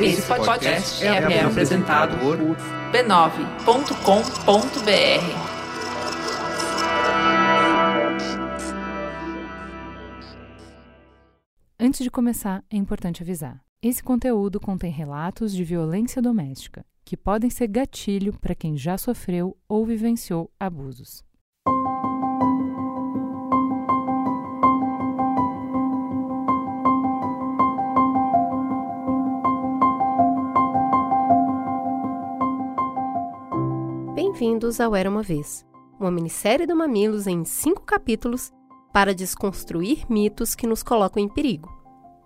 Esse podcast é, é apresentado por b9.com.br. Antes de começar, é importante avisar. Esse conteúdo contém relatos de violência doméstica, que podem ser gatilho para quem já sofreu ou vivenciou abusos. Bem-vindos ao Era uma Vez, uma minissérie do Mamilos em cinco capítulos para desconstruir mitos que nos colocam em perigo,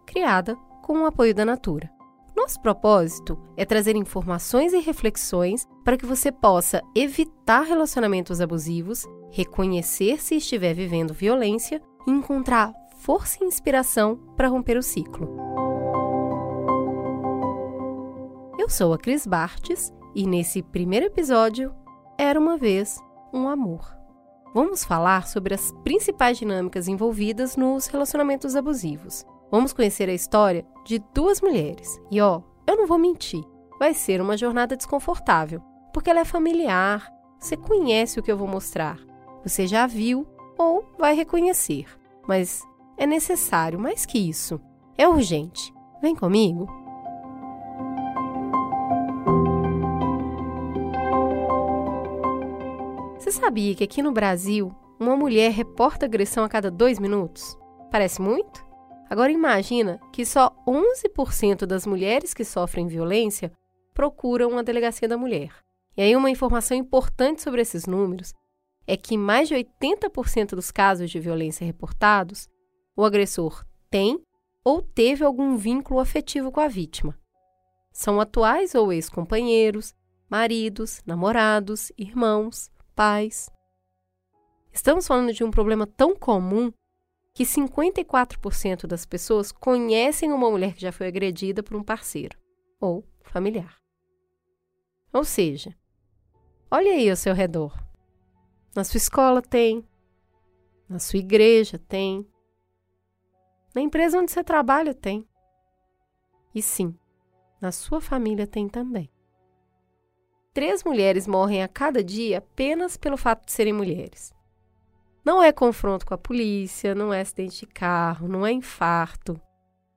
criada com o apoio da Natura. Nosso propósito é trazer informações e reflexões para que você possa evitar relacionamentos abusivos, reconhecer se estiver vivendo violência e encontrar força e inspiração para romper o ciclo. Eu sou a Cris Bartes e nesse primeiro episódio era uma vez um amor. Vamos falar sobre as principais dinâmicas envolvidas nos relacionamentos abusivos. Vamos conhecer a história de duas mulheres. E ó, eu não vou mentir, vai ser uma jornada desconfortável, porque ela é familiar, você conhece o que eu vou mostrar, você já viu ou vai reconhecer. Mas é necessário mais que isso. É urgente. Vem comigo. Você sabia que aqui no Brasil uma mulher reporta agressão a cada dois minutos? Parece muito? Agora imagina que só 11% das mulheres que sofrem violência procuram uma delegacia da mulher. E aí uma informação importante sobre esses números é que mais de 80% dos casos de violência reportados, o agressor tem ou teve algum vínculo afetivo com a vítima. São atuais ou ex-companheiros, maridos, namorados, irmãos, pais. Estamos falando de um problema tão comum que 54% das pessoas conhecem uma mulher que já foi agredida por um parceiro ou familiar. Ou seja, olha aí ao seu redor. Na sua escola tem, na sua igreja tem, na empresa onde você trabalha tem. E sim, na sua família tem também. Três mulheres morrem a cada dia apenas pelo fato de serem mulheres. Não é confronto com a polícia, não é acidente de carro, não é infarto.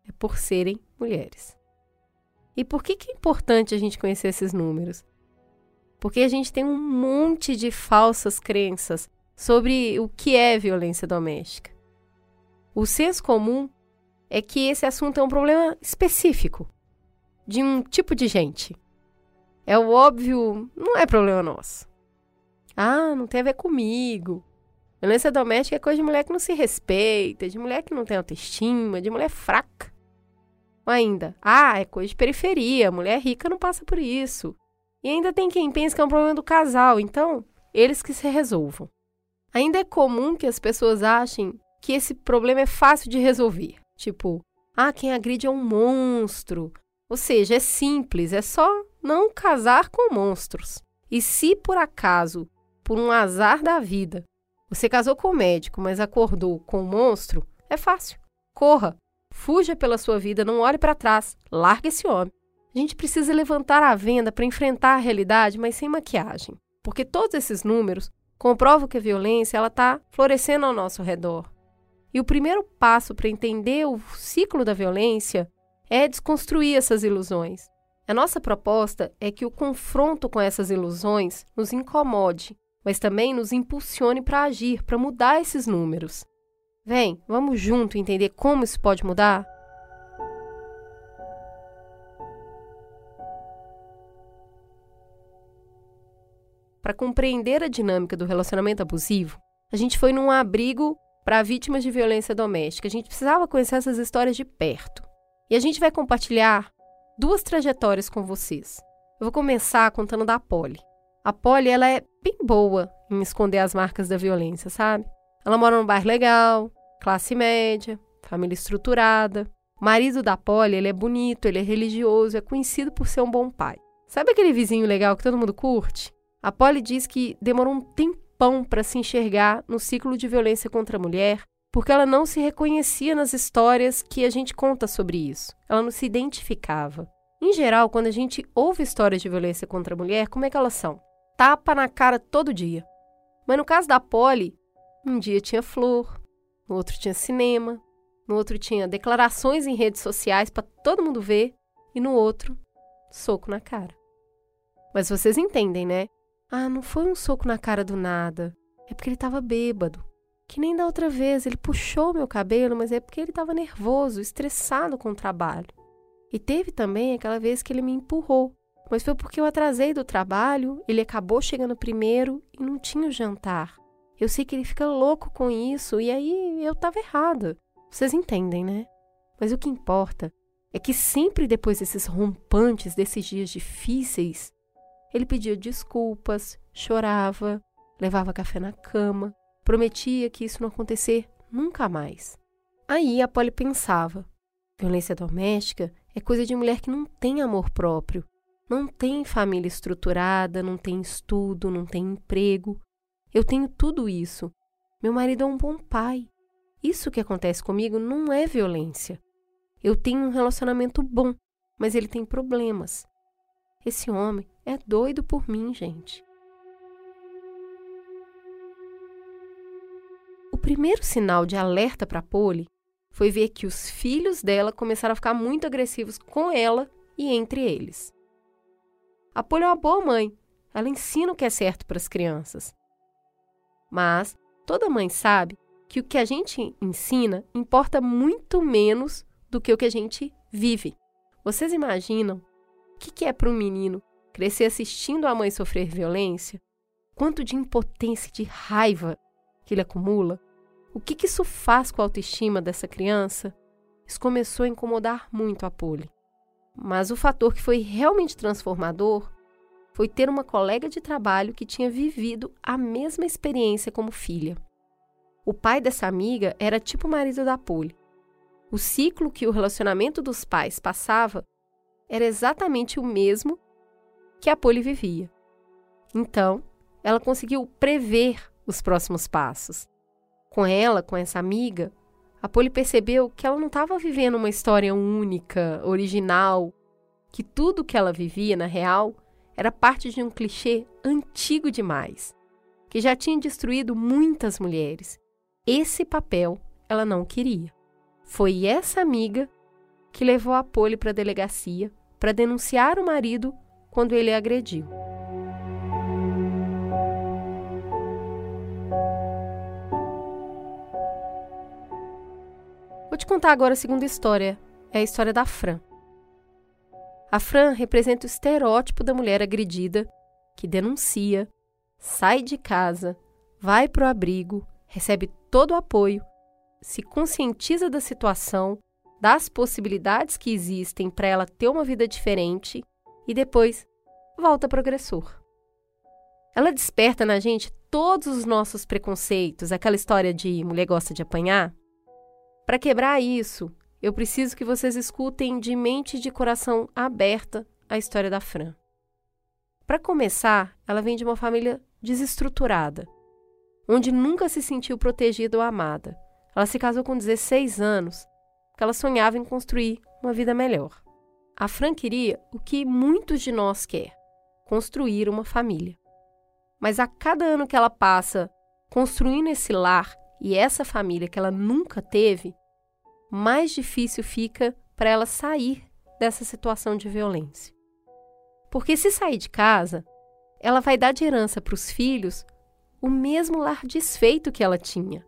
É por serem mulheres. E por que, que é importante a gente conhecer esses números? Porque a gente tem um monte de falsas crenças sobre o que é violência doméstica. O senso comum é que esse assunto é um problema específico de um tipo de gente. É o óbvio, não é problema nosso. Ah, não tem a ver comigo. Violência doméstica é coisa de mulher que não se respeita, de mulher que não tem autoestima, de mulher fraca. Ou ainda, ah, é coisa de periferia, mulher rica não passa por isso. E ainda tem quem pensa que é um problema do casal, então, eles que se resolvam. Ainda é comum que as pessoas achem que esse problema é fácil de resolver. Tipo, ah, quem agride é um monstro. Ou seja, é simples, é só não casar com monstros. E se por acaso, por um azar da vida, você casou com o médico, mas acordou com um monstro, é fácil. Corra, fuja pela sua vida, não olhe para trás, largue esse homem. A gente precisa levantar a venda para enfrentar a realidade, mas sem maquiagem. Porque todos esses números comprovam que a violência ela está florescendo ao nosso redor. E o primeiro passo para entender o ciclo da violência é desconstruir essas ilusões. A nossa proposta é que o confronto com essas ilusões nos incomode, mas também nos impulsione para agir, para mudar esses números. Vem, vamos junto entender como isso pode mudar? Para compreender a dinâmica do relacionamento abusivo, a gente foi num abrigo para vítimas de violência doméstica. A gente precisava conhecer essas histórias de perto. E a gente vai compartilhar duas trajetórias com vocês. Eu vou começar contando da Polly. A Polly, ela é bem boa em esconder as marcas da violência, sabe? Ela mora num bairro legal, classe média, família estruturada. O marido da Polly, ele é bonito, ele é religioso, é conhecido por ser um bom pai. Sabe aquele vizinho legal que todo mundo curte? A Polly diz que demorou um tempão para se enxergar no ciclo de violência contra a mulher, porque ela não se reconhecia nas histórias que a gente conta sobre isso. Ela não se identificava. Em geral, quando a gente ouve histórias de violência contra a mulher, como é que elas são? Tapa na cara todo dia. Mas no caso da Polly, um dia tinha flor, no outro tinha cinema, no outro tinha declarações em redes sociais para todo mundo ver e no outro, soco na cara. Mas vocês entendem, né? Ah, não foi um soco na cara do nada. É porque ele estava bêbado. Que nem da outra vez, ele puxou meu cabelo, mas é porque ele estava nervoso, estressado com o trabalho. E teve também aquela vez que ele me empurrou, mas foi porque eu atrasei do trabalho, ele acabou chegando primeiro e não tinha o jantar. Eu sei que ele fica louco com isso e aí eu estava errada. Vocês entendem, né? Mas o que importa é que sempre depois desses rompantes, desses dias difíceis, ele pedia desculpas, chorava, levava café na cama, Prometia que isso não acontecer nunca mais. Aí a Polly pensava: violência doméstica é coisa de mulher que não tem amor próprio, não tem família estruturada, não tem estudo, não tem emprego. Eu tenho tudo isso. Meu marido é um bom pai. Isso que acontece comigo não é violência. Eu tenho um relacionamento bom, mas ele tem problemas. Esse homem é doido por mim, gente. Primeiro sinal de alerta para Polly foi ver que os filhos dela começaram a ficar muito agressivos com ela e entre eles. A Polly é uma boa mãe, ela ensina o que é certo para as crianças. Mas toda mãe sabe que o que a gente ensina importa muito menos do que o que a gente vive. Vocês imaginam o que é para um menino crescer assistindo a mãe sofrer violência? Quanto de impotência, de raiva que ele acumula? O que, que isso faz com a autoestima dessa criança? Isso começou a incomodar muito a Polly. Mas o fator que foi realmente transformador foi ter uma colega de trabalho que tinha vivido a mesma experiência como filha. O pai dessa amiga era tipo o marido da Polly. O ciclo que o relacionamento dos pais passava era exatamente o mesmo que a Polly vivia. Então, ela conseguiu prever os próximos passos com ela, com essa amiga, a Polly percebeu que ela não estava vivendo uma história única, original, que tudo que ela vivia, na real, era parte de um clichê antigo demais, que já tinha destruído muitas mulheres. Esse papel ela não queria. Foi essa amiga que levou a Polly para a delegacia para denunciar o marido quando ele a agrediu. Vou te contar agora a segunda história. É a história da Fran. A Fran representa o estereótipo da mulher agredida que denuncia, sai de casa, vai para o abrigo, recebe todo o apoio, se conscientiza da situação, das possibilidades que existem para ela ter uma vida diferente e depois volta para o agressor. Ela desperta na gente todos os nossos preconceitos, aquela história de mulher gosta de apanhar. Para quebrar isso, eu preciso que vocês escutem de mente e de coração aberta a história da Fran. Para começar, ela vem de uma família desestruturada, onde nunca se sentiu protegida ou amada. Ela se casou com 16 anos, porque ela sonhava em construir uma vida melhor. A Fran queria o que muitos de nós quer: construir uma família. Mas a cada ano que ela passa construindo esse lar e essa família que ela nunca teve, mais difícil fica para ela sair dessa situação de violência. Porque se sair de casa, ela vai dar de herança para os filhos o mesmo lar desfeito que ela tinha.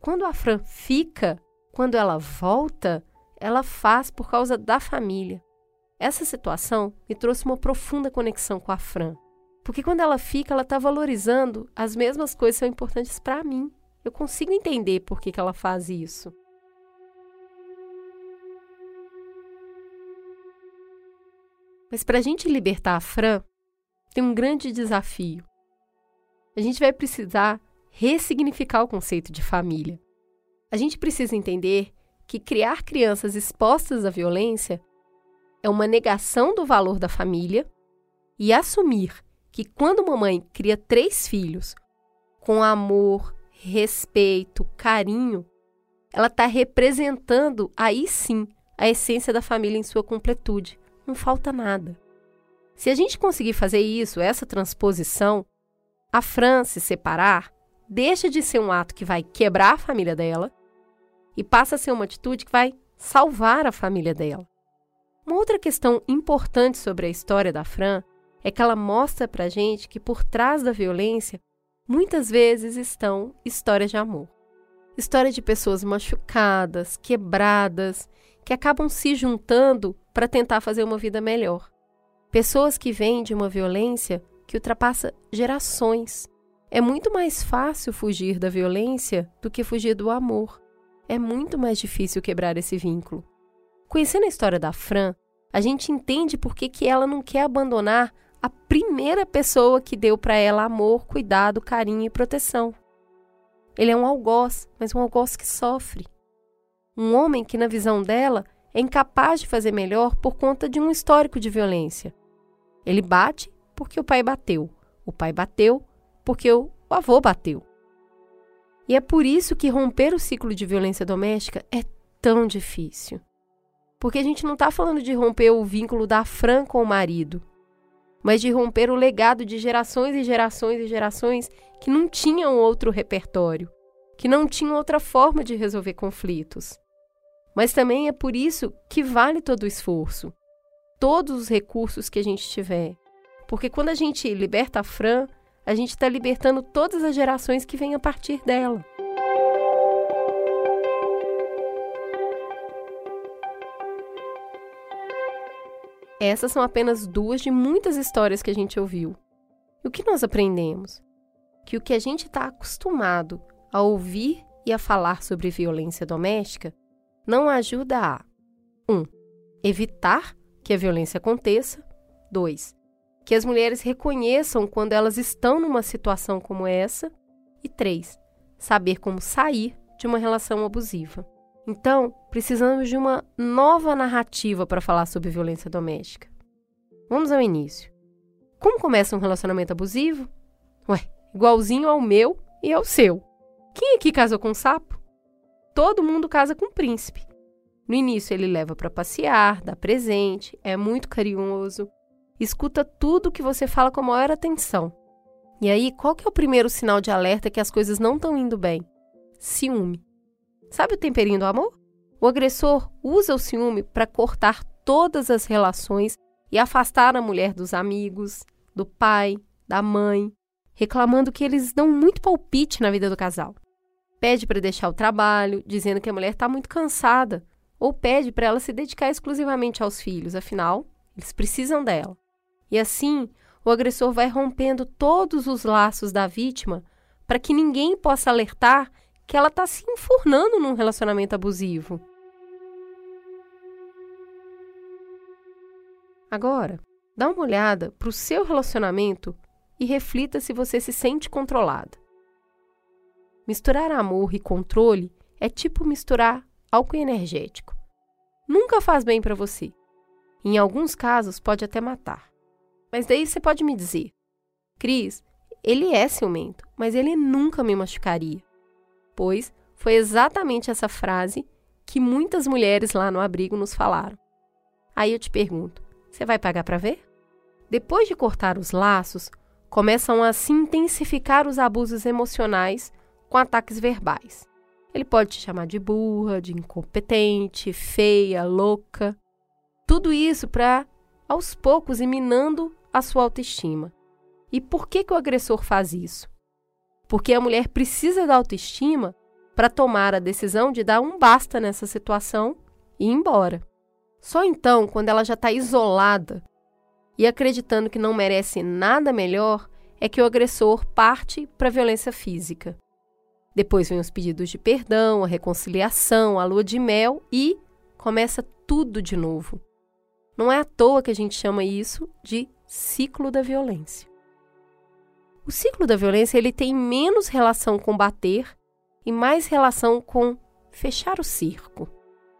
Quando a Fran fica, quando ela volta, ela faz por causa da família. Essa situação me trouxe uma profunda conexão com a Fran. Porque quando ela fica, ela está valorizando as mesmas coisas que são importantes para mim. Eu consigo entender por que, que ela faz isso. Mas para a gente libertar a Fran, tem um grande desafio. A gente vai precisar ressignificar o conceito de família. A gente precisa entender que criar crianças expostas à violência é uma negação do valor da família e assumir que quando uma mãe cria três filhos com amor, respeito, carinho, ela está representando aí sim a essência da família em sua completude. Não falta nada. Se a gente conseguir fazer isso, essa transposição, a Fran se separar deixa de ser um ato que vai quebrar a família dela e passa a ser uma atitude que vai salvar a família dela. Uma outra questão importante sobre a história da Fran é que ela mostra pra gente que por trás da violência muitas vezes estão histórias de amor. Histórias de pessoas machucadas, quebradas, que acabam se juntando para tentar fazer uma vida melhor. Pessoas que vêm de uma violência que ultrapassa gerações. É muito mais fácil fugir da violência do que fugir do amor. É muito mais difícil quebrar esse vínculo. Conhecendo a história da Fran, a gente entende por que, que ela não quer abandonar a primeira pessoa que deu para ela amor, cuidado, carinho e proteção. Ele é um algoz, mas um algoz que sofre. Um homem que, na visão dela, é incapaz de fazer melhor por conta de um histórico de violência. Ele bate porque o pai bateu. O pai bateu porque o avô bateu. E é por isso que romper o ciclo de violência doméstica é tão difícil. Porque a gente não está falando de romper o vínculo da Fran com o marido, mas de romper o legado de gerações e gerações e gerações que não tinham outro repertório, que não tinham outra forma de resolver conflitos. Mas também é por isso que vale todo o esforço, todos os recursos que a gente tiver. Porque quando a gente liberta a Fran, a gente está libertando todas as gerações que vêm a partir dela. Essas são apenas duas de muitas histórias que a gente ouviu. E o que nós aprendemos? Que o que a gente está acostumado a ouvir e a falar sobre violência doméstica não ajuda a 1. Um, evitar que a violência aconteça. 2. Que as mulheres reconheçam quando elas estão numa situação como essa. E 3. Saber como sair de uma relação abusiva. Então, precisamos de uma nova narrativa para falar sobre violência doméstica. Vamos ao início. Como começa um relacionamento abusivo? Ué, igualzinho ao meu e ao seu. Quem aqui casou com um sapo? todo mundo casa com o príncipe. No início, ele leva para passear, dá presente, é muito carinhoso, escuta tudo que você fala com a maior atenção. E aí, qual que é o primeiro sinal de alerta que as coisas não estão indo bem? Ciúme. Sabe o temperinho do amor? O agressor usa o ciúme para cortar todas as relações e afastar a mulher dos amigos, do pai, da mãe, reclamando que eles dão muito palpite na vida do casal pede para deixar o trabalho, dizendo que a mulher está muito cansada, ou pede para ela se dedicar exclusivamente aos filhos, afinal, eles precisam dela. E assim, o agressor vai rompendo todos os laços da vítima para que ninguém possa alertar que ela está se enfurnando num relacionamento abusivo. Agora, dá uma olhada para o seu relacionamento e reflita se você se sente controlada. Misturar amor e controle é tipo misturar álcool energético. Nunca faz bem para você. Em alguns casos, pode até matar. Mas daí você pode me dizer: Cris, ele é ciumento, mas ele nunca me machucaria. Pois foi exatamente essa frase que muitas mulheres lá no abrigo nos falaram. Aí eu te pergunto: você vai pagar para ver? Depois de cortar os laços, começam a se intensificar os abusos emocionais com ataques verbais. Ele pode te chamar de burra, de incompetente, feia, louca. Tudo isso para, aos poucos, ir minando a sua autoestima. E por que, que o agressor faz isso? Porque a mulher precisa da autoestima para tomar a decisão de dar um basta nessa situação e ir embora. Só então, quando ela já está isolada e acreditando que não merece nada melhor, é que o agressor parte para a violência física. Depois vem os pedidos de perdão, a reconciliação, a lua de mel e começa tudo de novo. Não é à toa que a gente chama isso de ciclo da violência. O ciclo da violência ele tem menos relação com bater e mais relação com fechar o circo.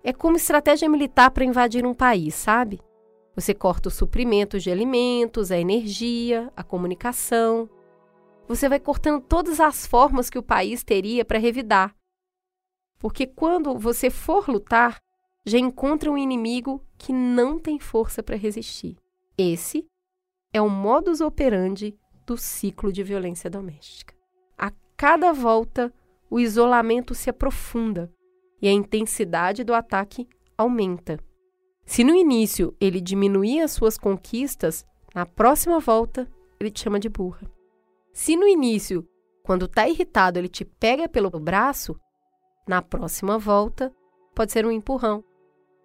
É como estratégia militar para invadir um país, sabe? Você corta os suprimentos de alimentos, a energia, a comunicação, você vai cortando todas as formas que o país teria para revidar. Porque quando você for lutar, já encontra um inimigo que não tem força para resistir. Esse é o modus operandi do ciclo de violência doméstica. A cada volta, o isolamento se aprofunda e a intensidade do ataque aumenta. Se no início ele diminuía as suas conquistas, na próxima volta ele te chama de burra. Se no início, quando está irritado, ele te pega pelo braço, na próxima volta pode ser um empurrão,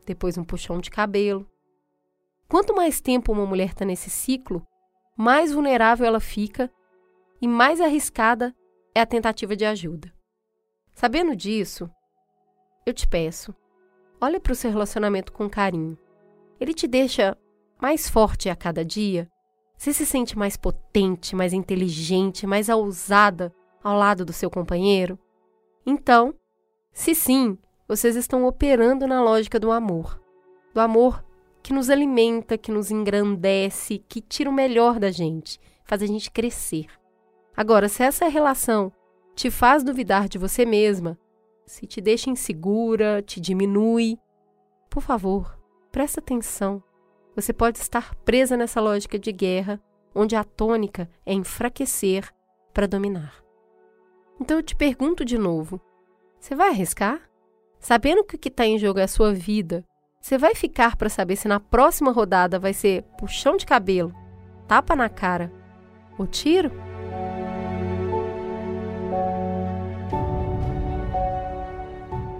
depois um puxão de cabelo. Quanto mais tempo uma mulher está nesse ciclo, mais vulnerável ela fica e mais arriscada é a tentativa de ajuda. Sabendo disso, eu te peço, olha para o seu relacionamento com carinho. Ele te deixa mais forte a cada dia? Você se sente mais potente, mais inteligente, mais ousada ao lado do seu companheiro? Então, se sim, vocês estão operando na lógica do amor. Do amor que nos alimenta, que nos engrandece, que tira o melhor da gente, faz a gente crescer. Agora, se essa relação te faz duvidar de você mesma, se te deixa insegura, te diminui, por favor, presta atenção. Você pode estar presa nessa lógica de guerra, onde a tônica é enfraquecer para dominar. Então eu te pergunto de novo: você vai arriscar? Sabendo que o que está em jogo é a sua vida, você vai ficar para saber se na próxima rodada vai ser puxão de cabelo, tapa na cara ou tiro?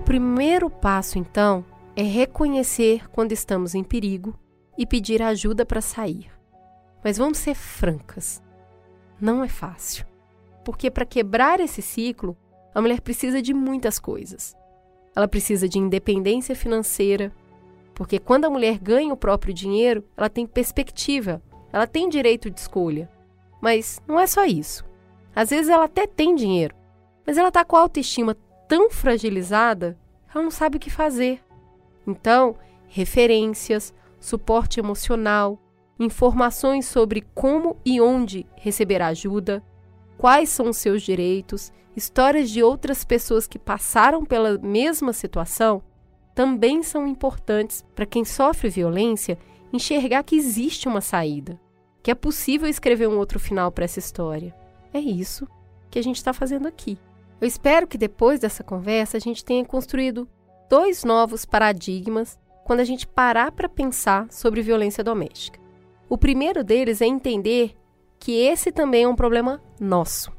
primeiro passo, então, é reconhecer quando estamos em perigo e pedir ajuda para sair. Mas vamos ser francas. Não é fácil. Porque para quebrar esse ciclo, a mulher precisa de muitas coisas. Ela precisa de independência financeira, porque quando a mulher ganha o próprio dinheiro, ela tem perspectiva, ela tem direito de escolha. Mas não é só isso. Às vezes ela até tem dinheiro, mas ela está com a autoestima tão fragilizada, ela não sabe o que fazer. Então, referências, suporte emocional, informações sobre como e onde receber ajuda, quais são os seus direitos, histórias de outras pessoas que passaram pela mesma situação, também são importantes para quem sofre violência enxergar que existe uma saída, que é possível escrever um outro final para essa história. É isso que a gente está fazendo aqui. Eu espero que depois dessa conversa a gente tenha construído dois novos paradigmas quando a gente parar para pensar sobre violência doméstica. O primeiro deles é entender que esse também é um problema nosso.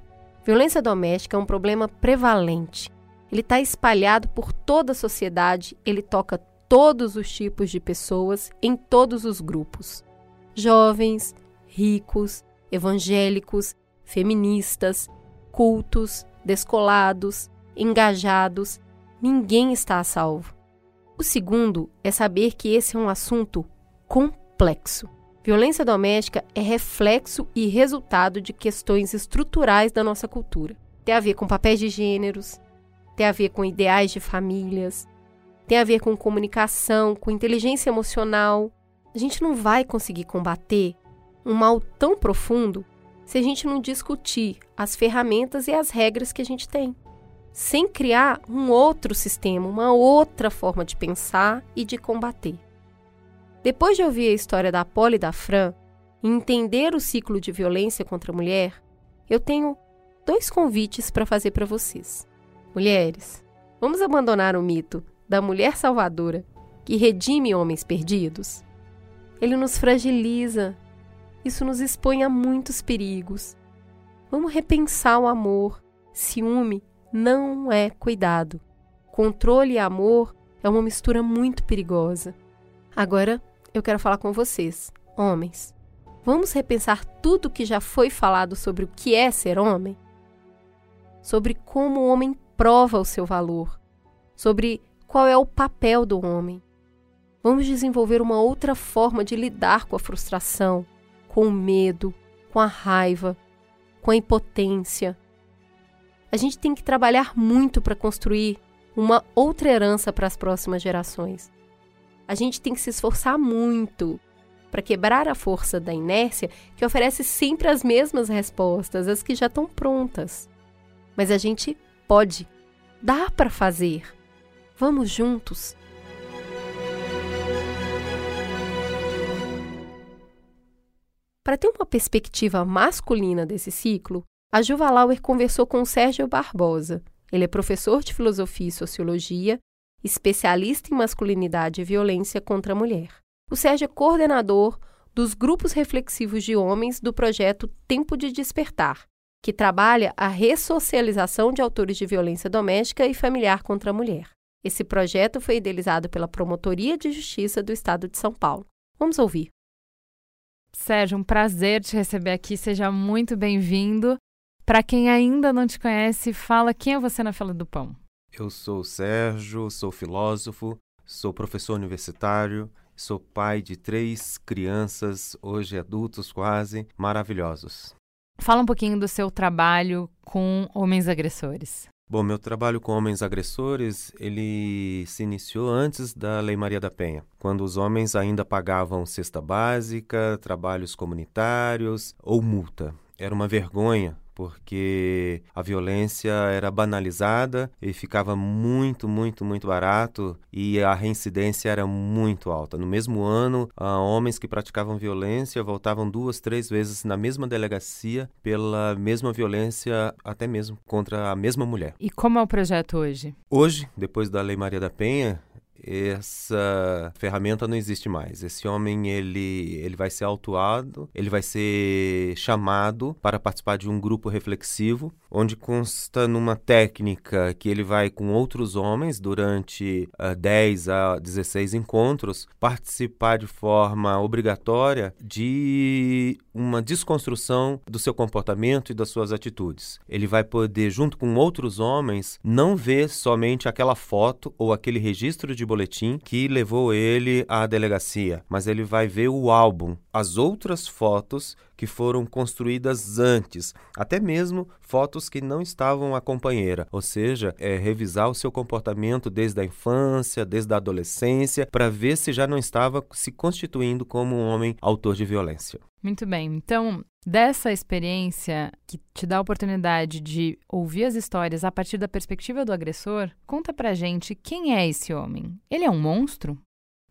Violência doméstica é um problema prevalente. Ele está espalhado por toda a sociedade, ele toca todos os tipos de pessoas em todos os grupos: jovens, ricos, evangélicos, feministas, cultos, descolados, engajados, ninguém está a salvo. O segundo é saber que esse é um assunto complexo. Violência doméstica é reflexo e resultado de questões estruturais da nossa cultura. Tem a ver com papéis de gêneros, tem a ver com ideais de famílias, tem a ver com comunicação, com inteligência emocional. A gente não vai conseguir combater um mal tão profundo se a gente não discutir as ferramentas e as regras que a gente tem, sem criar um outro sistema, uma outra forma de pensar e de combater. Depois de ouvir a história da Polly e da Fran e entender o ciclo de violência contra a mulher, eu tenho dois convites para fazer para vocês. Mulheres, vamos abandonar o mito da mulher salvadora que redime homens perdidos? Ele nos fragiliza, isso nos expõe a muitos perigos. Vamos repensar o amor. Ciúme não é cuidado. Controle e amor é uma mistura muito perigosa. Agora eu quero falar com vocês, homens. Vamos repensar tudo o que já foi falado sobre o que é ser homem? Sobre como o homem prova o seu valor, sobre qual é o papel do homem. Vamos desenvolver uma outra forma de lidar com a frustração, com o medo, com a raiva, com a impotência. A gente tem que trabalhar muito para construir uma outra herança para as próximas gerações. A gente tem que se esforçar muito para quebrar a força da inércia que oferece sempre as mesmas respostas, as que já estão prontas. Mas a gente pode, dá para fazer. Vamos juntos! Para ter uma perspectiva masculina desse ciclo, a Juva Lauer conversou com o Sérgio Barbosa. Ele é professor de filosofia e sociologia, especialista em masculinidade e violência contra a mulher. O Sérgio é coordenador dos grupos reflexivos de homens do projeto Tempo de Despertar, que trabalha a ressocialização de autores de violência doméstica e familiar contra a mulher. Esse projeto foi idealizado pela Promotoria de Justiça do Estado de São Paulo. Vamos ouvir. Sérgio, um prazer te receber aqui. Seja muito bem-vindo. Para quem ainda não te conhece, fala quem é você na fila do pão. Eu sou o Sérgio, sou filósofo, sou professor universitário, sou pai de três crianças, hoje adultos quase, maravilhosos. Fala um pouquinho do seu trabalho com homens agressores. Bom, meu trabalho com homens agressores, ele se iniciou antes da Lei Maria da Penha, quando os homens ainda pagavam cesta básica, trabalhos comunitários ou multa. Era uma vergonha porque a violência era banalizada e ficava muito, muito, muito barato e a reincidência era muito alta. No mesmo ano, homens que praticavam violência voltavam duas, três vezes na mesma delegacia pela mesma violência, até mesmo contra a mesma mulher. E como é o projeto hoje? Hoje, depois da Lei Maria da Penha, essa ferramenta não existe mais. Esse homem ele, ele vai ser autuado, ele vai ser chamado para participar de um grupo reflexivo, onde consta numa técnica que ele vai com outros homens durante uh, ah, 10 a 16 encontros participar de forma obrigatória de uma desconstrução do seu comportamento e das suas atitudes. Ele vai poder, junto com outros homens, não ver somente aquela foto ou aquele registro de boletim que levou ele à delegacia, mas ele vai ver o álbum, as outras fotos que foram construídas antes, até mesmo fotos que não estavam a companheira, ou seja, é revisar o seu comportamento desde a infância, desde a adolescência, para ver se já não estava se constituindo como um homem autor de violência. Muito bem. Então, dessa experiência que te dá a oportunidade de ouvir as histórias a partir da perspectiva do agressor, conta pra gente quem é esse homem. Ele é um monstro?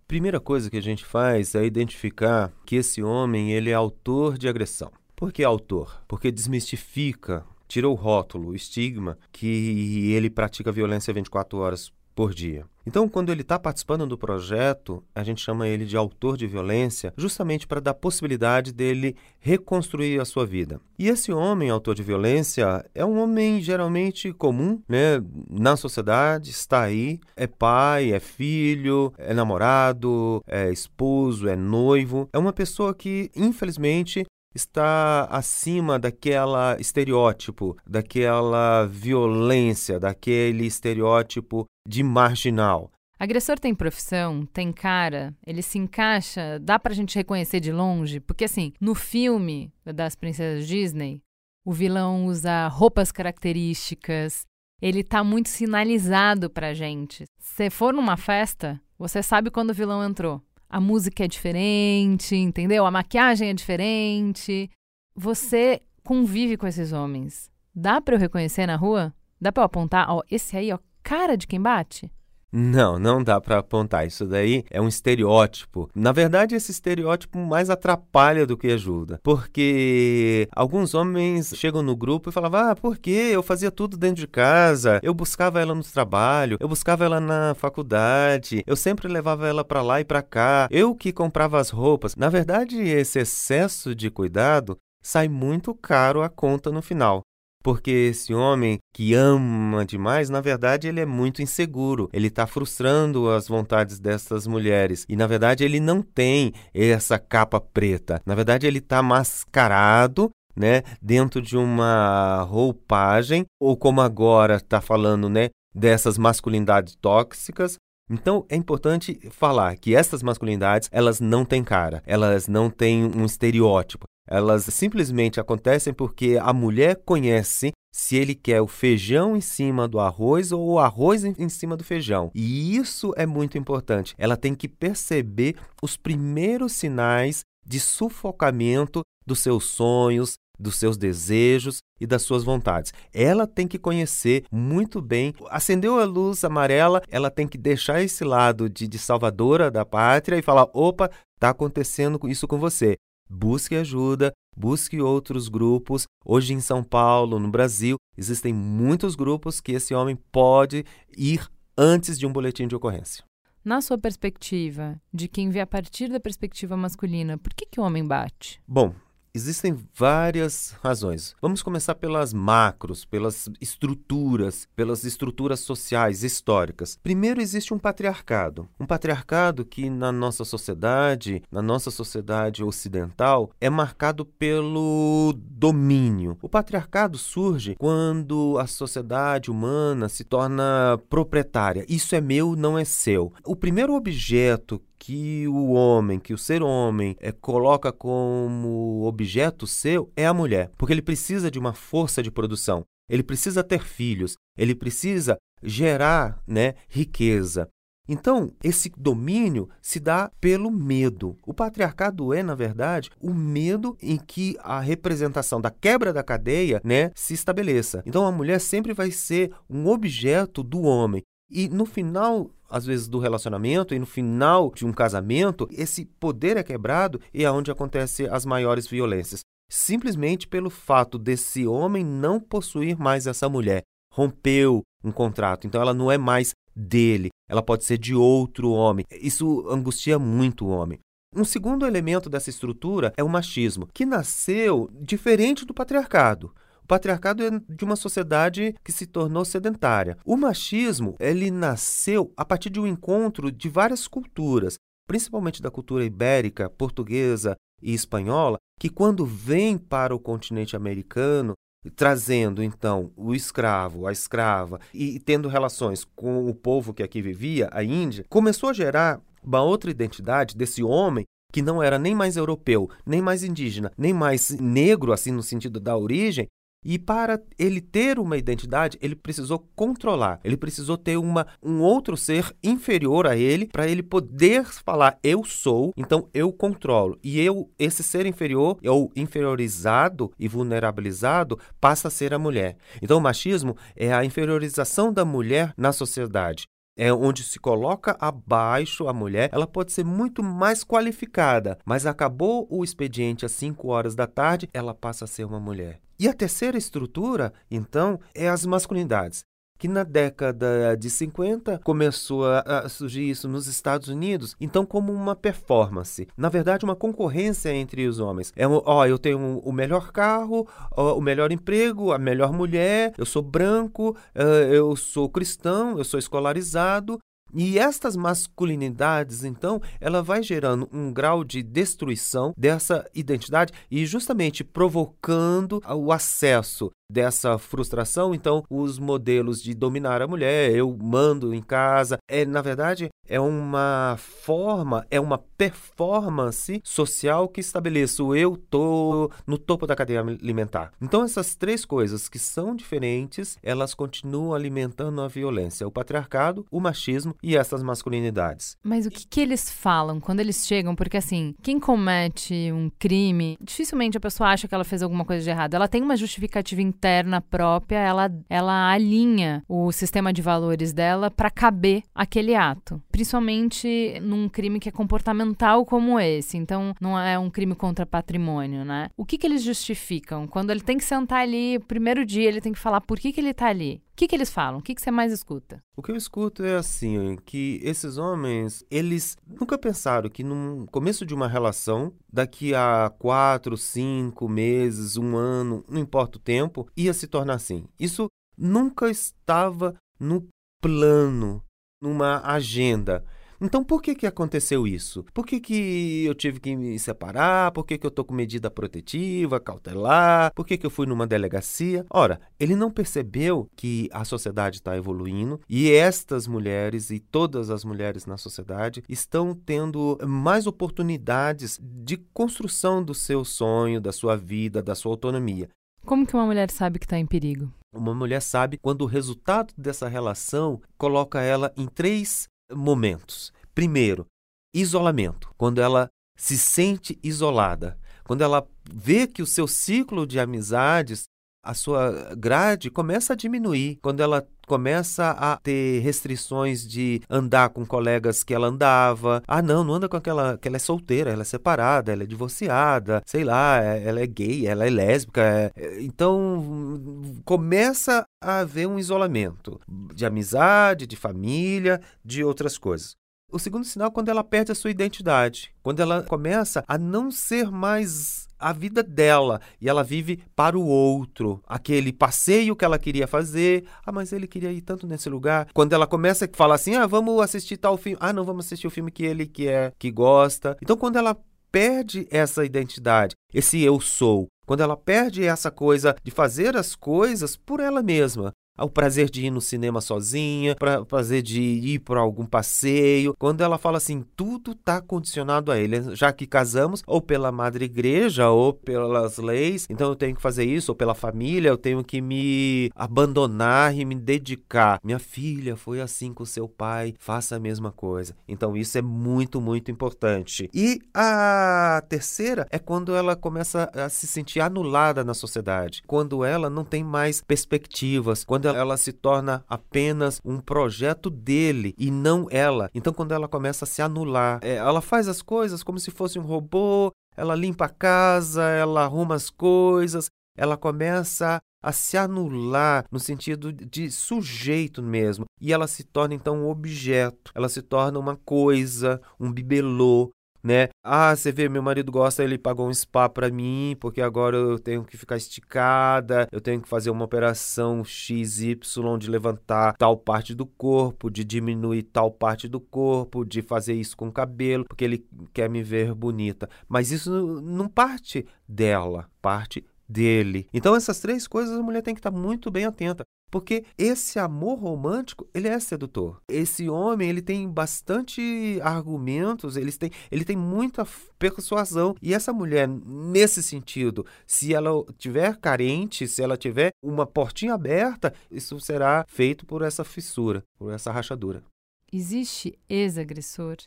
Primeira coisa que a gente faz é identificar que esse homem ele é autor de agressão. Por que autor? Porque desmistifica, tira o rótulo, o estigma que ele pratica violência 24 horas por dia. Então, quando ele está participando do projeto, a gente chama ele de autor de violência, justamente para dar possibilidade dele reconstruir a sua vida. E esse homem, autor de violência, é um homem geralmente comum, né, na sociedade, está aí, é pai, é filho, é namorado, é esposo, é noivo, é uma pessoa que, infelizmente, está acima daquela estereótipo, daquela violência, daquele estereótipo de marginal. Agressor tem profissão, tem cara, ele se encaixa, dá pra gente reconhecer de longe, porque assim, no filme das princesas Disney, o vilão usa roupas características, ele tá muito sinalizado pra gente. Se for numa festa, você sabe quando o vilão entrou a música é diferente, entendeu? A maquiagem é diferente. Você convive com esses homens. Dá para eu reconhecer na rua? Dá para eu apontar, ó, esse aí, ó, cara de quem bate? Não, não dá para apontar. Isso daí é um estereótipo. Na verdade, esse estereótipo mais atrapalha do que ajuda. Porque alguns homens chegam no grupo e falavam: Ah, por quê? Eu fazia tudo dentro de casa, eu buscava ela no trabalho, eu buscava ela na faculdade, eu sempre levava ela para lá e para cá, eu que comprava as roupas. Na verdade, esse excesso de cuidado sai muito caro a conta no final. Porque esse homem que ama demais, na verdade, ele é muito inseguro. Ele está frustrando as vontades dessas mulheres. E, na verdade, ele não tem essa capa preta. Na verdade, ele está mascarado né, dentro de uma roupagem, ou como agora está falando, né, dessas masculinidades tóxicas. Então é importante falar que essas masculinidades, elas não têm cara, elas não têm um estereótipo, elas simplesmente acontecem porque a mulher conhece se ele quer o feijão em cima do arroz ou o arroz em cima do feijão. E isso é muito importante. Ela tem que perceber os primeiros sinais de sufocamento dos seus sonhos, dos seus desejos e das suas vontades. Ela tem que conhecer muito bem. Acendeu a luz amarela, ela tem que deixar esse lado de, de salvadora da pátria e falar: opa, está acontecendo isso com você. Busque ajuda, busque outros grupos. Hoje em São Paulo, no Brasil, existem muitos grupos que esse homem pode ir antes de um boletim de ocorrência. Na sua perspectiva, de quem vê a partir da perspectiva masculina, por que, que o homem bate? Bom, Existem várias razões. Vamos começar pelas macros, pelas estruturas, pelas estruturas sociais, históricas. Primeiro existe um patriarcado. Um patriarcado que na nossa sociedade, na nossa sociedade ocidental, é marcado pelo domínio. O patriarcado surge quando a sociedade humana se torna proprietária. Isso é meu, não é seu. O primeiro objeto que o homem, que o ser homem é, coloca como objeto seu é a mulher, porque ele precisa de uma força de produção, ele precisa ter filhos, ele precisa gerar né, riqueza. Então, esse domínio se dá pelo medo. O patriarcado é, na verdade, o medo em que a representação da quebra da cadeia né, se estabeleça. Então, a mulher sempre vai ser um objeto do homem. E no final, às vezes, do relacionamento e no final de um casamento, esse poder é quebrado e é onde acontecem as maiores violências. Simplesmente pelo fato desse homem não possuir mais essa mulher. Rompeu um contrato, então ela não é mais dele, ela pode ser de outro homem. Isso angustia muito o homem. Um segundo elemento dessa estrutura é o machismo, que nasceu diferente do patriarcado patriarcado é de uma sociedade que se tornou sedentária. O machismo, ele nasceu a partir de um encontro de várias culturas, principalmente da cultura ibérica, portuguesa e espanhola, que quando vem para o continente americano, trazendo então o escravo, a escrava e tendo relações com o povo que aqui vivia, a Índia, começou a gerar uma outra identidade desse homem que não era nem mais europeu, nem mais indígena, nem mais negro, assim no sentido da origem, e para ele ter uma identidade, ele precisou controlar, ele precisou ter uma, um outro ser inferior a ele para ele poder falar eu sou, então eu controlo. E eu esse ser inferior ou inferiorizado e vulnerabilizado passa a ser a mulher. Então o machismo é a inferiorização da mulher na sociedade é onde se coloca abaixo a mulher, ela pode ser muito mais qualificada, mas acabou o expediente às 5 horas da tarde, ela passa a ser uma mulher. E a terceira estrutura, então, é as masculinidades que na década de 50 começou a, surgir isso nos Estados Unidos, então como uma performance. Na verdade, uma concorrência entre os homens. É, ó, eu tenho o melhor carro, o melhor emprego, a melhor mulher, eu sou branco, uh, eu sou cristão, eu sou escolarizado, e estas masculinidades, então, ela vai gerando um grau de destruição dessa identidade e justamente provocando o acesso dessa frustração, então os modelos de dominar a mulher, eu mando em casa, é na verdade é uma forma, é uma performance social que estabeleço eu tô no topo da cadeia alimentar. Então essas três coisas que são diferentes, elas continuam alimentando a violência, o patriarcado, o machismo e essas masculinidades. Mas o que, que eles falam quando eles chegam? Porque assim, quem comete um crime, dificilmente a pessoa acha que ela fez alguma coisa de errado. Ela tem uma justificativa interna própria, ela, ela alinha o sistema de valores dela para caber aquele ato. Principalmente num crime que é comportamental como esse. Então, não é um crime contra patrimônio, né? O que, que eles justificam? Quando ele tem que sentar ali, primeiro dia, ele tem que falar por que, que ele tá ali. Que, que eles falam? O que, que você mais escuta? O que eu escuto é assim, que esses homens, eles nunca pensaram que no começo de uma relação, daqui a quatro, cinco meses, um ano, não importa o tempo, ia se tornar assim. Isso nunca estava no plano, numa agenda. Então, por que, que aconteceu isso? Por que, que eu tive que me separar? Por que, que eu estou com medida protetiva, cautelar? Por que, que eu fui numa delegacia? Ora, ele não percebeu que a sociedade está evoluindo e estas mulheres e todas as mulheres na sociedade estão tendo mais oportunidades de construção do seu sonho, da sua vida, da sua autonomia. Como que uma mulher sabe que está em perigo? Uma mulher sabe quando o resultado dessa relação coloca ela em três momentos. Primeiro, isolamento, quando ela se sente isolada, quando ela vê que o seu ciclo de amizades a sua grade começa a diminuir. Quando ela começa a ter restrições de andar com colegas que ela andava. Ah, não, não anda com aquela que ela é solteira, ela é separada, ela é divorciada, sei lá, é, ela é gay, ela é lésbica. É... Então começa a haver um isolamento de amizade, de família, de outras coisas. O segundo sinal é quando ela perde a sua identidade, quando ela começa a não ser mais a vida dela e ela vive para o outro. Aquele passeio que ela queria fazer, ah, mas ele queria ir tanto nesse lugar. Quando ela começa a falar assim: "Ah, vamos assistir tal filme". Ah, não, vamos assistir o filme que ele que é que gosta. Então quando ela perde essa identidade, esse eu sou, quando ela perde essa coisa de fazer as coisas por ela mesma, o prazer de ir no cinema sozinha, o prazer de ir para algum passeio. Quando ela fala assim, tudo está condicionado a ele, já que casamos ou pela madre igreja ou pelas leis, então eu tenho que fazer isso, ou pela família, eu tenho que me abandonar e me dedicar. Minha filha foi assim com seu pai, faça a mesma coisa. Então isso é muito, muito importante. E a terceira é quando ela começa a se sentir anulada na sociedade, quando ela não tem mais perspectivas, quando ela se torna apenas um projeto dele e não ela. Então, quando ela começa a se anular, é, ela faz as coisas como se fosse um robô, ela limpa a casa, ela arruma as coisas, ela começa a se anular no sentido de sujeito mesmo. E ela se torna então um objeto, ela se torna uma coisa, um bibelô, né? Ah, você vê, meu marido gosta, ele pagou um spa para mim, porque agora eu tenho que ficar esticada, eu tenho que fazer uma operação XY de levantar tal parte do corpo, de diminuir tal parte do corpo, de fazer isso com o cabelo, porque ele quer me ver bonita. Mas isso não parte dela, parte dele. Então essas três coisas a mulher tem que estar muito bem atenta. Porque esse amor romântico, ele é sedutor. Esse homem, ele tem bastante argumentos, ele tem, ele tem muita persuasão. E essa mulher, nesse sentido, se ela tiver carente, se ela tiver uma portinha aberta, isso será feito por essa fissura, por essa rachadura. Existe ex-agressor?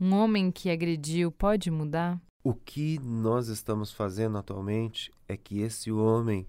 Um homem que agrediu pode mudar? O que nós estamos fazendo atualmente é que esse homem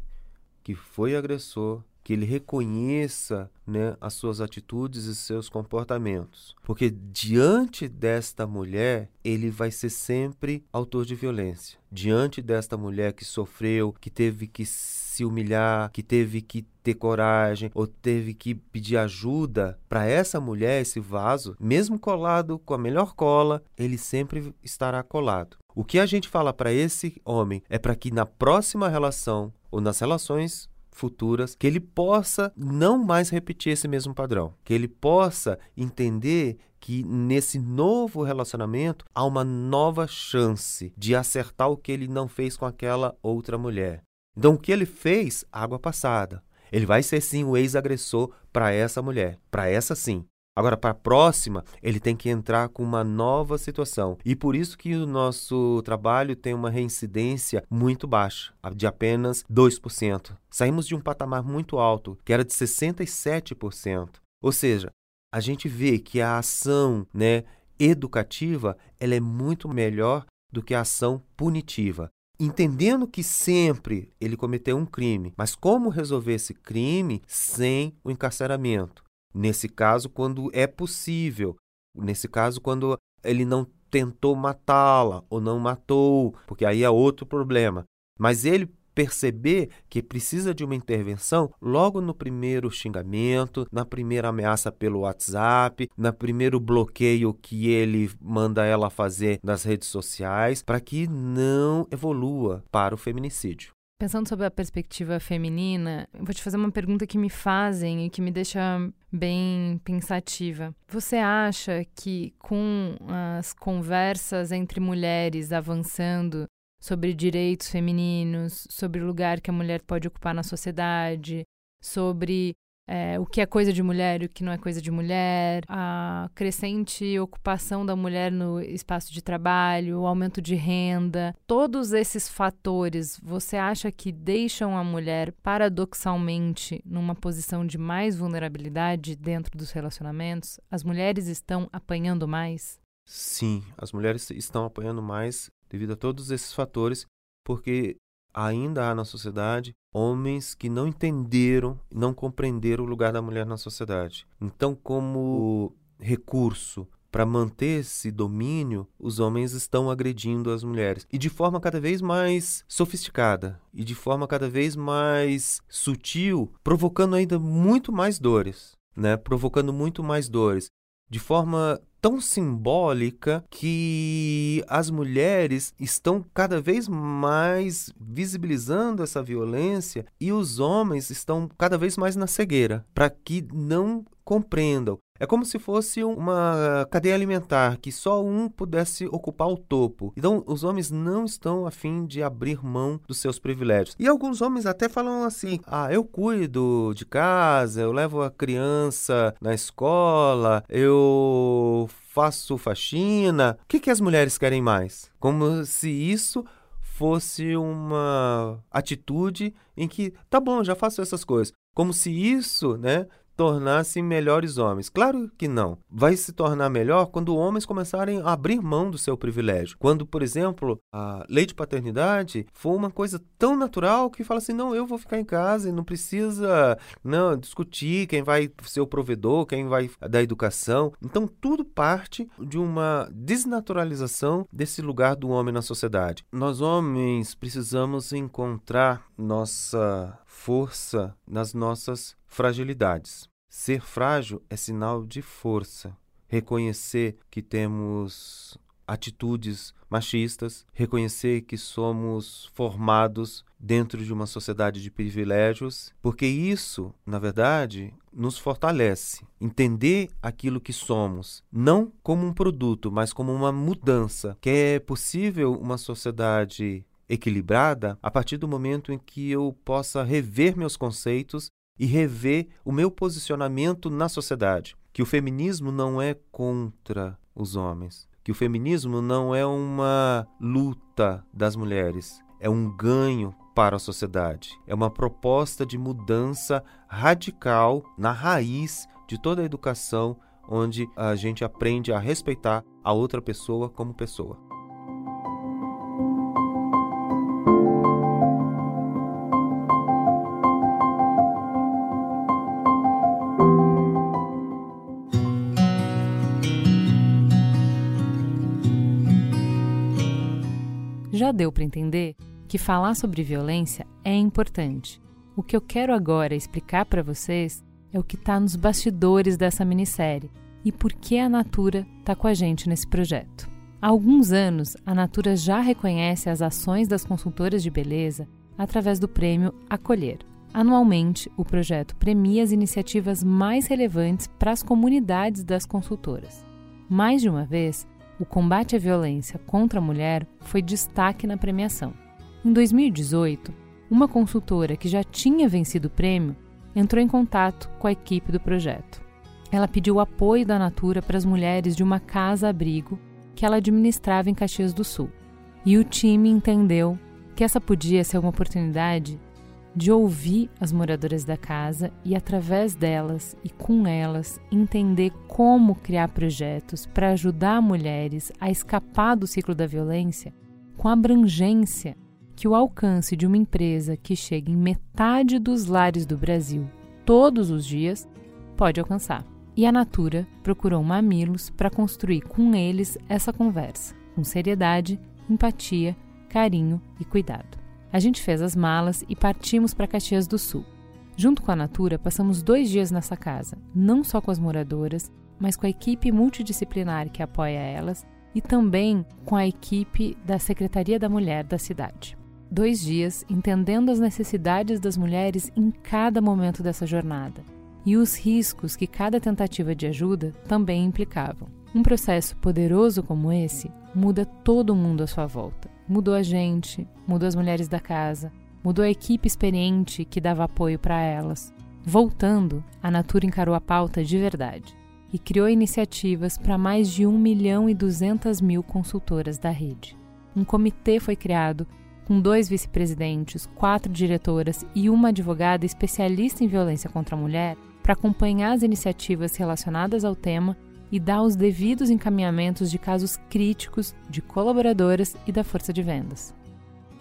que foi agressor que ele reconheça né, as suas atitudes e seus comportamentos. Porque diante desta mulher, ele vai ser sempre autor de violência. Diante desta mulher que sofreu, que teve que se humilhar, que teve que ter coragem ou teve que pedir ajuda, para essa mulher, esse vaso, mesmo colado com a melhor cola, ele sempre estará colado. O que a gente fala para esse homem é para que na próxima relação ou nas relações futuras, que ele possa não mais repetir esse mesmo padrão, que ele possa entender que nesse novo relacionamento há uma nova chance de acertar o que ele não fez com aquela outra mulher. Então, o que ele fez, água passada. Ele vai ser sim o ex-agressor para essa mulher, para essa sim. Agora, para a próxima, ele tem que entrar com uma nova situação. E por isso que o nosso trabalho tem uma reincidência muito baixa, de apenas 2%. Saímos de um patamar muito alto, que era de 67%. Ou seja, a gente vê que a ação né, educativa ela é muito melhor do que a ação punitiva. Entendendo que sempre ele cometeu um crime, mas como resolver esse crime sem o encarceramento? Nesse caso, quando é possível. Nesse caso, quando ele não tentou matá-la ou não matou, porque aí é outro problema. Mas ele perceber que precisa de uma intervenção logo no primeiro xingamento, na primeira ameaça pelo WhatsApp, no primeiro bloqueio que ele manda ela fazer nas redes sociais, para que não evolua para o feminicídio. Pensando sobre a perspectiva feminina, vou te fazer uma pergunta que me fazem e que me deixa bem pensativa. Você acha que com as conversas entre mulheres avançando sobre direitos femininos, sobre o lugar que a mulher pode ocupar na sociedade, sobre é, o que é coisa de mulher e o que não é coisa de mulher, a crescente ocupação da mulher no espaço de trabalho, o aumento de renda, todos esses fatores, você acha que deixam a mulher paradoxalmente numa posição de mais vulnerabilidade dentro dos relacionamentos? As mulheres estão apanhando mais? Sim, as mulheres estão apanhando mais devido a todos esses fatores porque ainda há na sociedade homens que não entenderam, não compreenderam o lugar da mulher na sociedade. Então, como recurso para manter esse domínio, os homens estão agredindo as mulheres. E de forma cada vez mais sofisticada e de forma cada vez mais sutil, provocando ainda muito mais dores. Né, provocando muito mais dores de forma tão simbólica que as mulheres estão cada vez mais visibilizando essa violência e os homens estão cada vez mais na cegueira para que não compreendam. É como se fosse uma cadeia alimentar que só um pudesse ocupar o topo. Então, os homens não estão a fim de abrir mão dos seus privilégios. E alguns homens até falam assim: "Ah, eu cuido de casa, eu levo a criança na escola, eu faço faxina. O que, que as mulheres querem mais? Como se isso fosse uma atitude em que, tá bom, já faço essas coisas. Como se isso, né, tornassem melhores homens. Claro que não. Vai se tornar melhor quando homens começarem a abrir mão do seu privilégio. Quando, por exemplo, a lei de paternidade for uma coisa tão natural que fala assim: não, eu vou ficar em casa e não precisa não discutir quem vai ser o provedor, quem vai da educação. Então, tudo parte de uma desnaturalização desse lugar do homem na sociedade. Nós, homens, precisamos encontrar nossa força nas nossas fragilidades. Ser frágil é sinal de força. Reconhecer que temos atitudes machistas, reconhecer que somos formados dentro de uma sociedade de privilégios, porque isso, na verdade, nos fortalece. Entender aquilo que somos, não como um produto, mas como uma mudança, que é possível uma sociedade equilibrada a partir do momento em que eu possa rever meus conceitos e rever o meu posicionamento na sociedade. Que o feminismo não é contra os homens, que o feminismo não é uma luta das mulheres, é um ganho para a sociedade. É uma proposta de mudança radical na raiz de toda a educação, onde a gente aprende a respeitar a outra pessoa como pessoa. Já deu para entender que falar sobre violência é importante. O que eu quero agora explicar para vocês é o que está nos bastidores dessa minissérie e por que a Natura está com a gente nesse projeto. Há alguns anos, a Natura já reconhece as ações das consultoras de beleza através do prêmio Acolher. Anualmente, o projeto premia as iniciativas mais relevantes para as comunidades das consultoras. Mais de uma vez, o combate à violência contra a mulher foi destaque na premiação. Em 2018, uma consultora que já tinha vencido o prêmio entrou em contato com a equipe do projeto. Ela pediu apoio da Natura para as mulheres de uma casa-abrigo que ela administrava em Caxias do Sul. E o time entendeu que essa podia ser uma oportunidade de ouvir as moradoras da casa e, através delas e com elas, entender como criar projetos para ajudar mulheres a escapar do ciclo da violência com a abrangência que o alcance de uma empresa que chega em metade dos lares do Brasil todos os dias pode alcançar. E a Natura procurou Mamilos para construir com eles essa conversa, com seriedade, empatia, carinho e cuidado. A gente fez as malas e partimos para Caxias do Sul. Junto com a Natura, passamos dois dias nessa casa, não só com as moradoras, mas com a equipe multidisciplinar que apoia elas e também com a equipe da Secretaria da Mulher da cidade. Dois dias entendendo as necessidades das mulheres em cada momento dessa jornada e os riscos que cada tentativa de ajuda também implicavam. Um processo poderoso como esse muda todo mundo à sua volta. Mudou a gente, mudou as mulheres da casa, mudou a equipe experiente que dava apoio para elas. Voltando, a Natura encarou a pauta de verdade e criou iniciativas para mais de 1 milhão e 200 mil consultoras da rede. Um comitê foi criado com dois vice-presidentes, quatro diretoras e uma advogada especialista em violência contra a mulher para acompanhar as iniciativas relacionadas ao tema e dá os devidos encaminhamentos de casos críticos de colaboradoras e da força de vendas.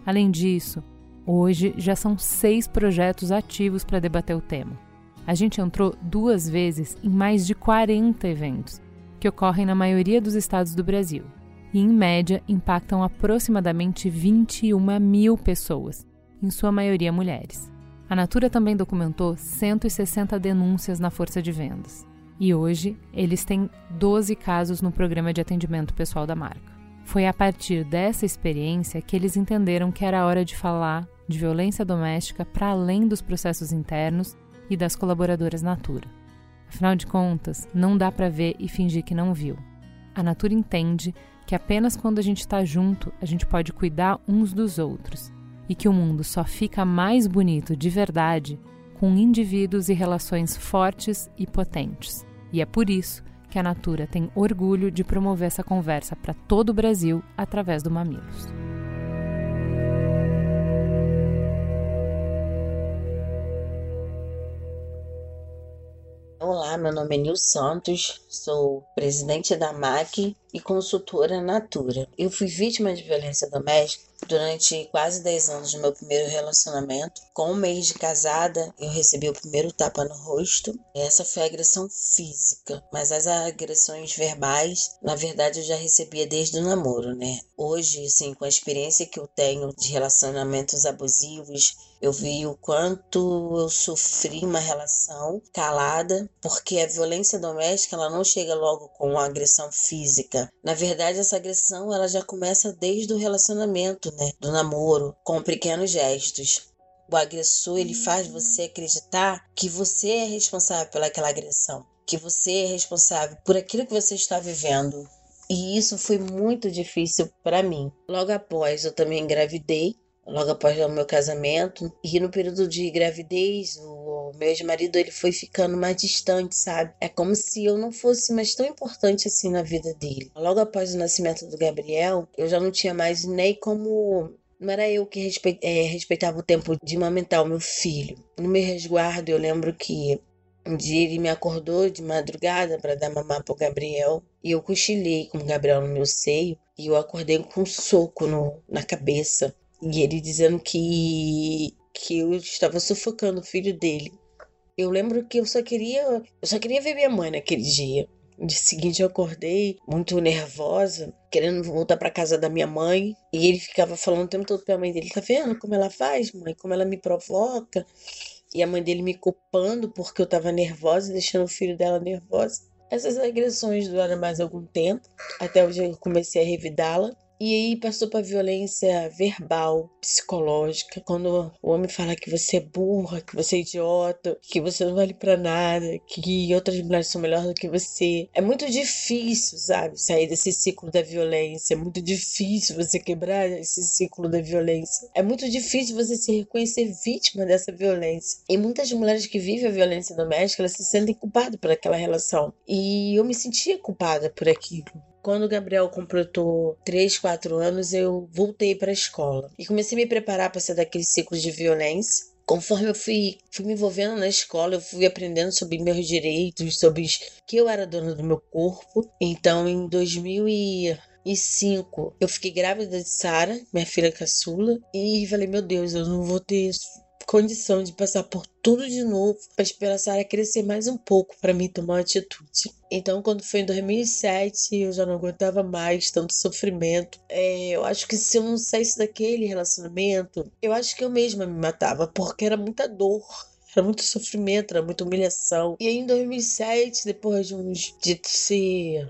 Além disso, hoje já são seis projetos ativos para debater o tema. A gente entrou duas vezes em mais de 40 eventos, que ocorrem na maioria dos estados do Brasil, e em média impactam aproximadamente 21 mil pessoas, em sua maioria mulheres. A Natura também documentou 160 denúncias na força de vendas. E hoje eles têm 12 casos no programa de atendimento pessoal da marca. Foi a partir dessa experiência que eles entenderam que era hora de falar de violência doméstica para além dos processos internos e das colaboradoras Natura. Afinal de contas, não dá para ver e fingir que não viu. A Natura entende que apenas quando a gente está junto a gente pode cuidar uns dos outros e que o mundo só fica mais bonito de verdade com indivíduos e relações fortes e potentes. E é por isso que a Natura tem orgulho de promover essa conversa para todo o Brasil através do Mamilos. Olá, meu nome é Nil Santos, sou presidente da MAC e consultora Natura. Eu fui vítima de violência doméstica durante quase 10 anos do meu primeiro relacionamento. Com um mês de casada, eu recebi o primeiro tapa no rosto. Essa foi a agressão física, mas as agressões verbais, na verdade, eu já recebia desde o namoro, né? Hoje, assim, com a experiência que eu tenho de relacionamentos abusivos, eu vi o quanto eu sofri uma relação calada, porque a violência doméstica ela não chega logo com a agressão física. Na verdade, essa agressão ela já começa desde o relacionamento, né, do namoro, com pequenos gestos. O agressor ele faz você acreditar que você é responsável pelaquela agressão, que você é responsável por aquilo que você está vivendo. E isso foi muito difícil para mim. Logo após, eu também engravidei logo após o meu casamento. E no período de gravidez, o meu ex-marido ele foi ficando mais distante, sabe? É como se eu não fosse mais tão importante assim na vida dele. Logo após o nascimento do Gabriel, eu já não tinha mais nem como não era eu que respe... é, respeitava o tempo de amamentar o meu filho. No meu resguardo, eu lembro que um dia ele me acordou de madrugada para dar mamar pro Gabriel e eu cochilei com o Gabriel no meu seio e eu acordei com um soco no, na cabeça. E ele dizendo que, que eu estava sufocando o filho dele. Eu lembro que eu só queria, eu só queria ver minha mãe naquele dia. No dia seguinte eu acordei muito nervosa, querendo voltar para casa da minha mãe, e ele ficava falando o tempo todo pra mãe dele, tá vendo como ela faz, mãe, como ela me provoca? E a mãe dele me culpando porque eu tava nervosa, deixando o filho dela nervosa. Essas agressões duraram mais algum tempo, até o dia que eu comecei a revidá-la. E aí passou para violência verbal, psicológica, quando o homem fala que você é burra, que você é idiota, que você não vale para nada, que outras mulheres são melhores do que você. É muito difícil, sabe, sair desse ciclo da violência. É muito difícil você quebrar esse ciclo da violência. É muito difícil você se reconhecer vítima dessa violência. E muitas mulheres que vivem a violência doméstica, elas se sentem culpadas por aquela relação. E eu me sentia culpada por aquilo. Quando o Gabriel completou 3, 4 anos, eu voltei para a escola e comecei a me preparar para sair daquele ciclo de violência. Conforme eu fui, fui me envolvendo na escola, eu fui aprendendo sobre meus direitos, sobre que eu era dona do meu corpo. Então, em 2005, eu fiquei grávida de Sara, minha filha caçula, e falei: Meu Deus, eu não vou ter condição de passar por tudo de novo para esperar a Sarah crescer mais um pouco para mim tomar uma atitude. Então, quando foi em 2007, eu já não aguentava mais tanto sofrimento. É, eu acho que se eu não saísse daquele relacionamento, eu acho que eu mesma me matava, porque era muita dor. Era muito sofrimento, era muita humilhação. E aí, em 2007, depois de uns de ser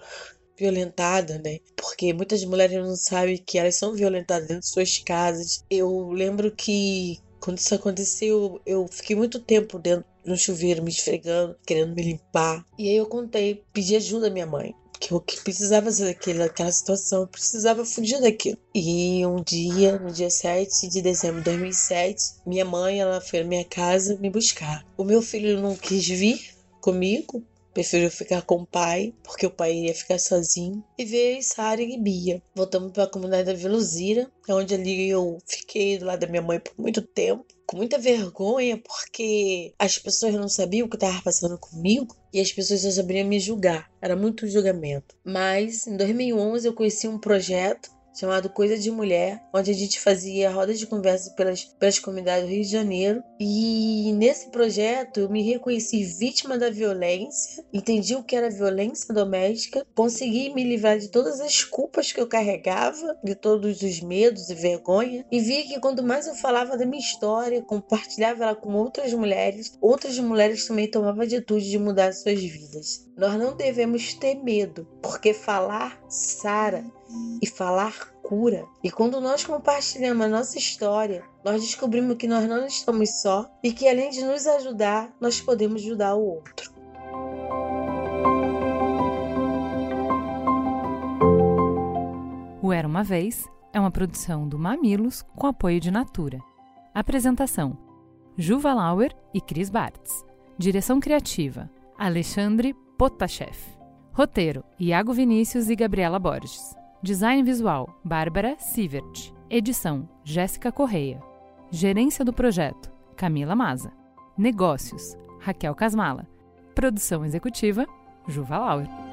violentada, né? Porque muitas mulheres não sabem que elas são violentadas dentro de suas casas. Eu lembro que quando isso aconteceu, eu fiquei muito tempo dentro no chuveiro, me esfregando, querendo me limpar. E aí eu contei, pedi ajuda à minha mãe. Que eu precisava ser daquela, daquela situação, eu precisava fugir daquilo. E um dia, no dia 7 de dezembro de 2007, minha mãe ela foi na minha casa me buscar. O meu filho não quis vir comigo, preferiu ficar com o pai, porque o pai iria ficar sozinho. E veio Sara e Bia. Voltamos para a comunidade da Vila Luzira, onde ali eu fiquei do lado da minha mãe por muito tempo. Com muita vergonha, porque as pessoas não sabiam o que estava passando comigo e as pessoas só sabiam me julgar. Era muito julgamento. Mas em 2011 eu conheci um projeto chamado Coisa de Mulher, onde a gente fazia rodas de conversa pelas, pelas comunidades do Rio de Janeiro. E nesse projeto eu me reconheci vítima da violência, entendi o que era violência doméstica, consegui me livrar de todas as culpas que eu carregava, de todos os medos e vergonha, e vi que quanto mais eu falava da minha história, compartilhava ela com outras mulheres, outras mulheres também tomavam atitude de mudar suas vidas. Nós não devemos ter medo, porque falar sara e falar cura. E quando nós compartilhamos a nossa história, nós descobrimos que nós não estamos só e que além de nos ajudar, nós podemos ajudar o outro. O Era uma Vez é uma produção do Mamilos com apoio de Natura. Apresentação: Juva Lauer e Cris Bartz. Direção criativa: Alexandre Potashev. Roteiro: Iago Vinícius e Gabriela Borges. Design visual: Bárbara Sievert. Edição: Jéssica Correia. Gerência do projeto: Camila Maza. Negócios: Raquel Casmala. Produção executiva: Juva Lauer.